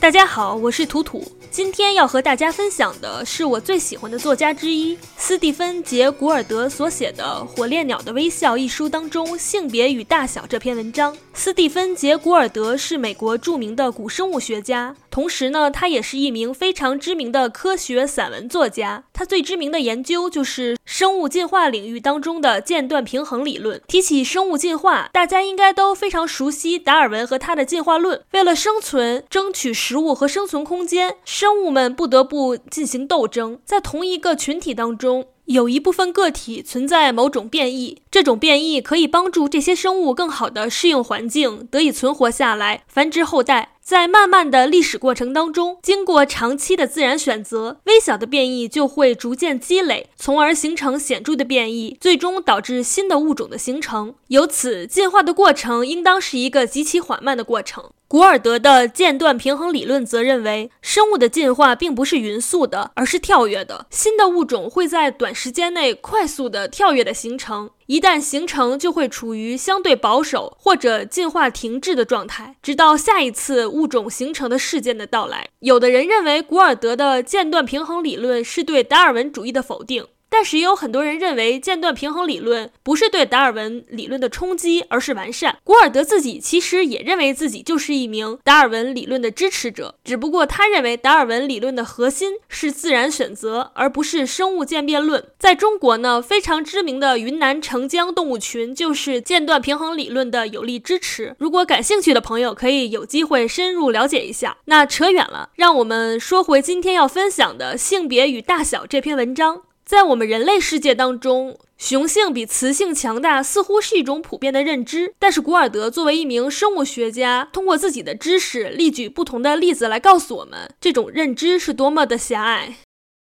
大家好，我是图图。今天要和大家分享的是我最喜欢的作家之一斯蒂芬·杰·古尔德所写的《火烈鸟的微笑》一书当中《性别与大小》这篇文章。斯蒂芬·杰·古尔德是美国著名的古生物学家，同时呢，他也是一名非常知名的科学散文作家。他最知名的研究就是生物进化领域当中的间断平衡理论。提起生物进化，大家应该都非常熟悉达尔文和他的进化论。为了生存，争取食物和生存空间。生物们不得不进行斗争，在同一个群体当中，有一部分个体存在某种变异，这种变异可以帮助这些生物更好地适应环境，得以存活下来，繁殖后代。在漫漫的历史过程当中，经过长期的自然选择，微小的变异就会逐渐积累，从而形成显著的变异，最终导致新的物种的形成。由此，进化的过程应当是一个极其缓慢的过程。古尔德的间断平衡理论则认为，生物的进化并不是匀速的，而是跳跃的。新的物种会在短时间内快速的跳跃的形成，一旦形成，就会处于相对保守或者进化停滞的状态，直到下一次物种形成的事件的到来。有的人认为，古尔德的间断平衡理论是对达尔文主义的否定。但是也有很多人认为，间断平衡理论不是对达尔文理论的冲击，而是完善。古尔德自己其实也认为自己就是一名达尔文理论的支持者，只不过他认为达尔文理论的核心是自然选择，而不是生物渐变论。在中国呢，非常知名的云南澄江动物群就是间断平衡理论的有力支持。如果感兴趣的朋友，可以有机会深入了解一下。那扯远了，让我们说回今天要分享的《性别与大小》这篇文章。在我们人类世界当中，雄性比雌性强大，似乎是一种普遍的认知。但是古尔德作为一名生物学家，通过自己的知识，例举不同的例子来告诉我们，这种认知是多么的狭隘。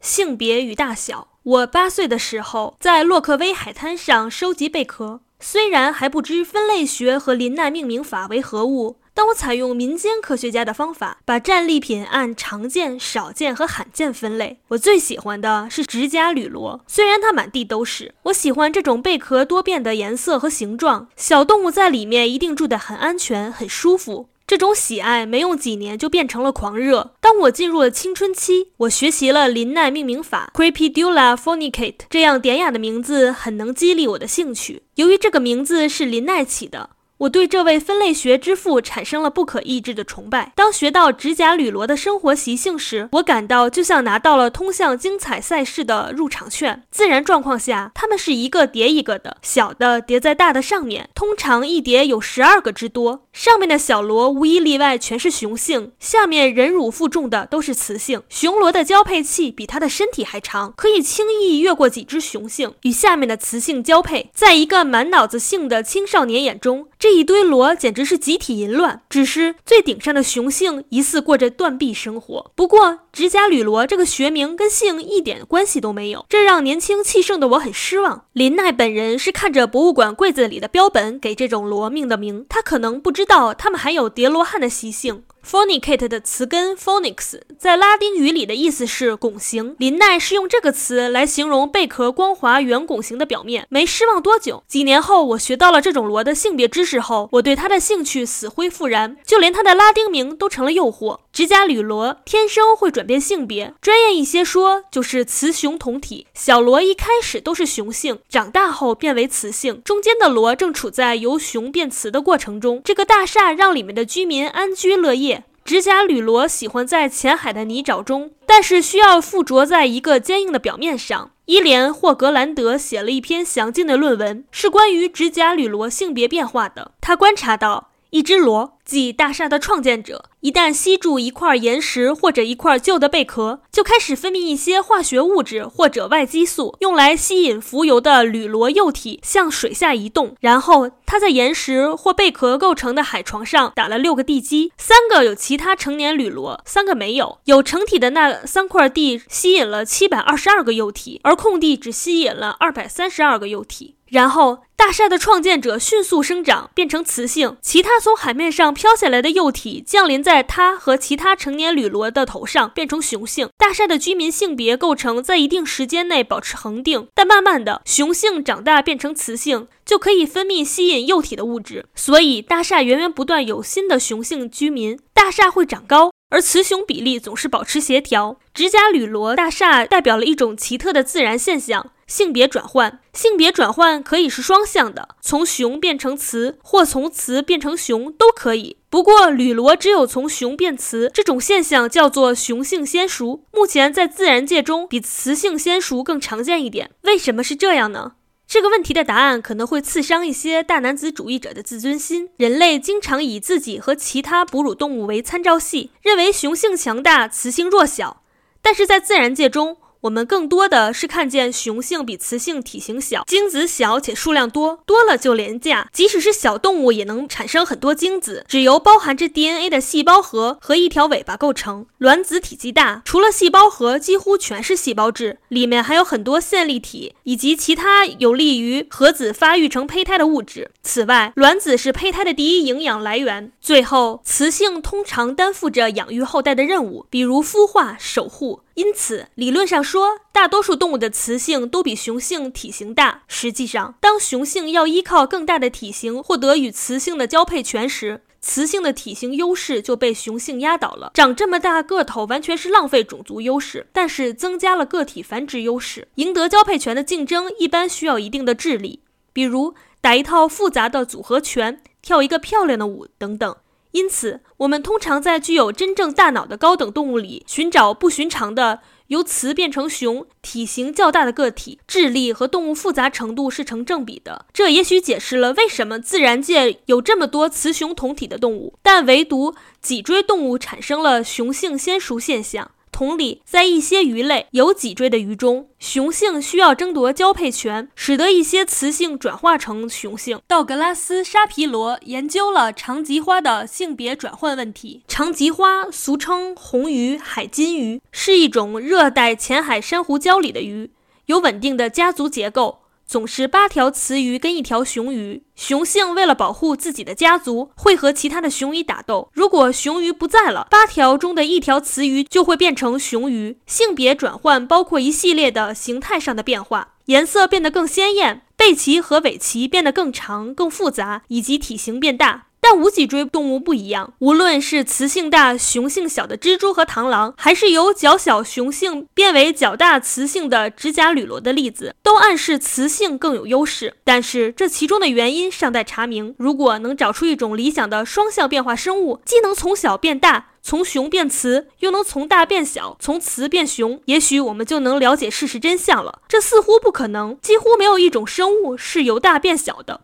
性别与大小。我八岁的时候，在洛克威海滩上收集贝壳，虽然还不知分类学和林奈命名法为何物。但我采用民间科学家的方法，把战利品按常见、少见和罕见分类。我最喜欢的是指甲铝螺，虽然它满地都是。我喜欢这种贝壳多变的颜色和形状，小动物在里面一定住得很安全、很舒服。这种喜爱没用几年就变成了狂热。当我进入了青春期，我学习了林奈命名法 （Crepidula fornicate），这样典雅的名字很能激励我的兴趣。由于这个名字是林奈起的。我对这位分类学之父产生了不可抑制的崇拜。当学到指甲铝螺的生活习性时，我感到就像拿到了通向精彩赛事的入场券。自然状况下，它们是一个叠一个的，小的叠在大的上面，通常一叠有十二个之多。上面的小螺无一例外全是雄性，下面忍辱负重的都是雌性。雄螺的交配器比它的身体还长，可以轻易越过几只雄性，与下面的雌性交配。在一个满脑子性的青少年眼中，这一堆螺简直是集体淫乱。只是最顶上的雄性疑似过着断臂生活。不过，指甲铝螺这个学名跟性一点关系都没有，这让年轻气盛的我很失望。林奈本人是看着博物馆柜子里的标本给这种螺命的名，他可能不知道它们还有叠罗汉的习性。Fornicate 的词根 phonix 在拉丁语里的意思是拱形。林奈是用这个词来形容贝壳光滑圆拱形的表面。没失望多久，几年后我学到了这种螺的性别知识后，我对它的兴趣死灰复燃，就连它的拉丁名都成了诱惑。指甲铝螺天生会转变性别，专业一些说就是雌雄同体。小螺一开始都是雄性，长大后变为雌性，中间的螺正处在由雄变雌的过程中。这个大厦让里面的居民安居乐业。指甲铝螺喜欢在浅海的泥沼中，但是需要附着在一个坚硬的表面上。伊莲·霍格兰德写了一篇详尽的论文，是关于指甲铝螺性别变化的。他观察到。一只螺，即大厦的创建者，一旦吸住一块岩石或者一块旧的贝壳，就开始分泌一些化学物质或者外激素，用来吸引浮游的铝螺幼体向水下移动。然后，他在岩石或贝壳构成的海床上打了六个地基，三个有其他成年铝螺，三个没有。有成体的那三块地吸引了七百二十二个幼体，而空地只吸引了二百三十二个幼体。然后，大厦的创建者迅速生长，变成雌性。其他从海面上飘下来的幼体降临在它和其他成年铝螺的头上，变成雄性。大厦的居民性别构成在一定时间内保持恒定，但慢慢的，雄性长大变成雌性，就可以分泌吸引幼体的物质。所以，大厦源源不断有新的雄性居民。大厦会长高。而雌雄比例总是保持协调。指甲铝罗大厦代表了一种奇特的自然现象。性别转换，性别转换可以是双向的，从雄变成雌，或从雌变成雄都可以。不过，铝螺只有从雄变雌这种现象叫做雄性先熟，目前在自然界中比雌性先熟更常见一点。为什么是这样呢？这个问题的答案可能会刺伤一些大男子主义者的自尊心。人类经常以自己和其他哺乳动物为参照系，认为雄性强大，雌性弱小，但是在自然界中。我们更多的是看见雄性比雌性体型小，精子小且数量多，多了就廉价。即使是小动物也能产生很多精子，只由包含着 DNA 的细胞核和一条尾巴构成。卵子体积大，除了细胞核，几乎全是细胞质，里面还有很多线粒体以及其他有利于核子发育成胚胎的物质。此外，卵子是胚胎的第一营养来源。最后，雌性通常担负着养育后代的任务，比如孵化、守护。因此，理论上说，大多数动物的雌性都比雄性体型大。实际上，当雄性要依靠更大的体型获得与雌性的交配权时，雌性的体型优势就被雄性压倒了。长这么大个头完全是浪费种族优势，但是增加了个体繁殖优势。赢得交配权的竞争一般需要一定的智力，比如打一套复杂的组合拳、跳一个漂亮的舞等等。因此，我们通常在具有真正大脑的高等动物里寻找不寻常的由雌变成雄、体型较大的个体，智力和动物复杂程度是成正比的。这也许解释了为什么自然界有这么多雌雄同体的动物，但唯独脊椎动物产生了雄性先熟现象。同理，在一些鱼类有脊椎的鱼中，雄性需要争夺交配权，使得一些雌性转化成雄性。道格拉斯·沙皮罗研究了长棘花的性别转换问题。长棘花俗称红鱼、海金鱼，是一种热带浅海珊瑚礁里的鱼，有稳定的家族结构。总是八条雌鱼跟一条雄鱼，雄性为了保护自己的家族，会和其他的雄鱼打斗。如果雄鱼不在了，八条中的一条雌鱼就会变成雄鱼。性别转换包括一系列的形态上的变化，颜色变得更鲜艳，背鳍和尾鳍变得更长、更复杂，以及体型变大。但无脊椎动物不一样，无论是雌性大、雄性小的蜘蛛和螳螂，还是由较小雄性变为较大雌性的指甲铝螺的例子，都暗示雌性更有优势。但是这其中的原因尚待查明。如果能找出一种理想的双向变化生物，既能从小变大，从雄变雌，又能从大变小，从雌变雄，也许我们就能了解事实真相了。这似乎不可能，几乎没有一种生物是由大变小的。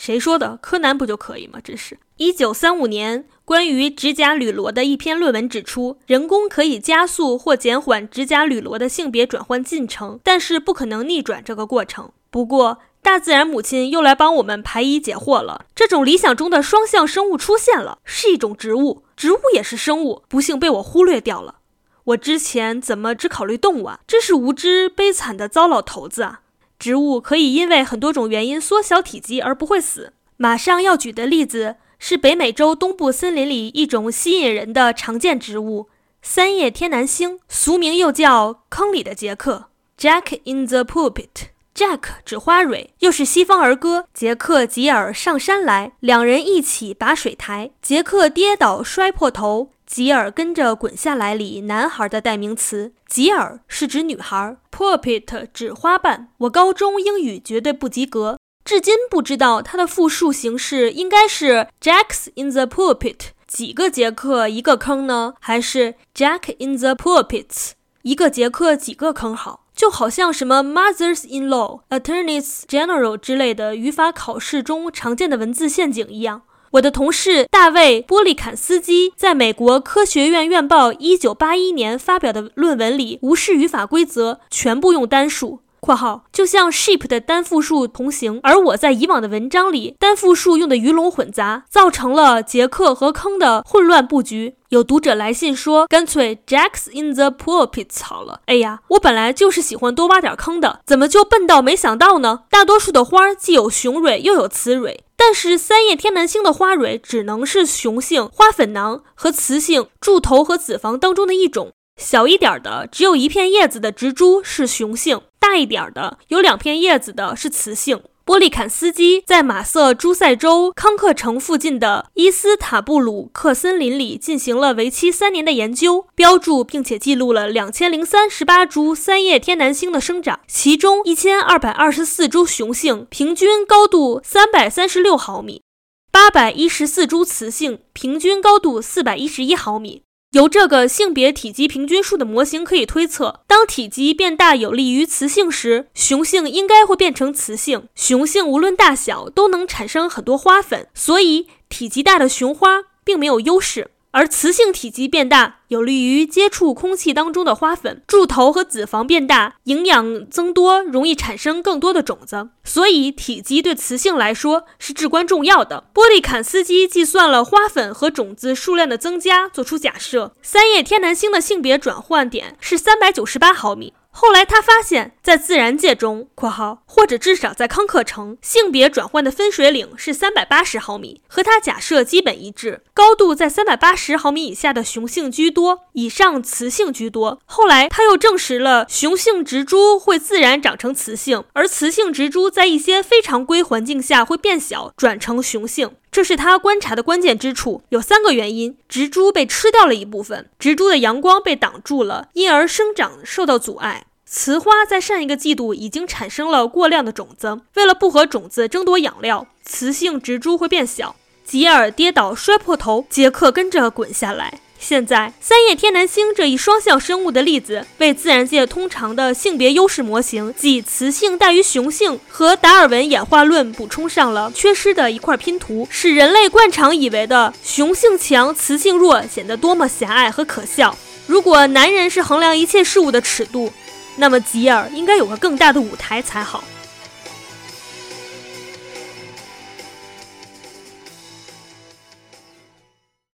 谁说的？柯南不就可以吗？真是。一九三五年，关于指甲铝螺的一篇论文指出，人工可以加速或减缓指甲铝螺的性别转换进程，但是不可能逆转这个过程。不过，大自然母亲又来帮我们排疑解惑了。这种理想中的双向生物出现了，是一种植物，植物也是生物，不幸被我忽略掉了。我之前怎么只考虑动物啊？真是无知悲惨的糟老头子啊！植物可以因为很多种原因缩小体积而不会死。马上要举的例子是北美洲东部森林里一种吸引人的常见植物——三叶天南星，俗名又叫坑里的杰克 （Jack in the Pulpit）。Jack 指花蕊，又是西方儿歌“杰克吉尔上山来”，两人一起拔水台，杰克跌倒摔破头。吉尔跟着滚下来里男孩的代名词，吉尔是指女孩，pulpit 指花瓣。我高中英语绝对不及格，至今不知道它的复数形式应该是 Jacks in the pulpit，几个杰克一个坑呢？还是 Jack in the pulpits，一个杰克几个坑好？就好像什么 mothers-in-law、attorneys general 之类的语法考试中常见的文字陷阱一样。我的同事大卫·波利坎斯基在美国科学院院报1981年发表的论文里，无视语法规则，全部用单数（括号就像 sheep 的单复数同形）。而我在以往的文章里，单复数用的鱼龙混杂，造成了杰克和坑的混乱布局。有读者来信说，干脆 Jacks in the pulpit 好了。哎呀，我本来就是喜欢多挖点坑的，怎么就笨到没想到呢？大多数的花既有雄蕊又有雌蕊。但是三叶天南星的花蕊只能是雄性花粉囊和雌性柱头和子房当中的一种。小一点的只有一片叶子的植株是雄性，大一点的有两片叶子的是雌性。波利坎斯基在马瑟诸塞州康克城附近的伊斯塔布鲁克森林里进行了为期三年的研究，标注并且记录了两千零三十八株三叶天南星的生长，其中一千二百二十四株雄性平均高度三百三十六毫米，八百一十四株雌性平均高度四百一十一毫米。由这个性别体积平均数的模型可以推测，当体积变大有利于雌性时，雄性应该会变成雌性。雄性无论大小都能产生很多花粉，所以体积大的雄花并没有优势。而雌性体积变大有利于接触空气当中的花粉，柱头和子房变大，营养增多，容易产生更多的种子。所以体积对雌性来说是至关重要的。波利坎斯基计算了花粉和种子数量的增加，做出假设：三叶天南星的性别转换点是三百九十八毫米。后来他发现，在自然界中（括号或者至少在康克城），性别转换的分水岭是三百八十毫米，和他假设基本一致。高度在三百八十毫米以下的雄性居多，以上雌性居多。后来他又证实了雄性植株会自然长成雌性，而雌性植株在一些非常规环境下会变小，转成雄性。这是他观察的关键之处。有三个原因：植株被吃掉了一部分，植株的阳光被挡住了，因而生长受到阻碍。雌花在上一个季度已经产生了过量的种子，为了不和种子争夺养料，雌性植株会变小。吉尔跌倒摔破头，杰克跟着滚下来。现在，三叶天南星这一双向生物的例子，为自然界通常的性别优势模型，即雌性大于雄性和达尔文演化论补充上了缺失的一块拼图，使人类惯常以为的雄性强、雌性弱显得多么狭隘和可笑。如果男人是衡量一切事物的尺度，那么吉尔应该有个更大的舞台才好。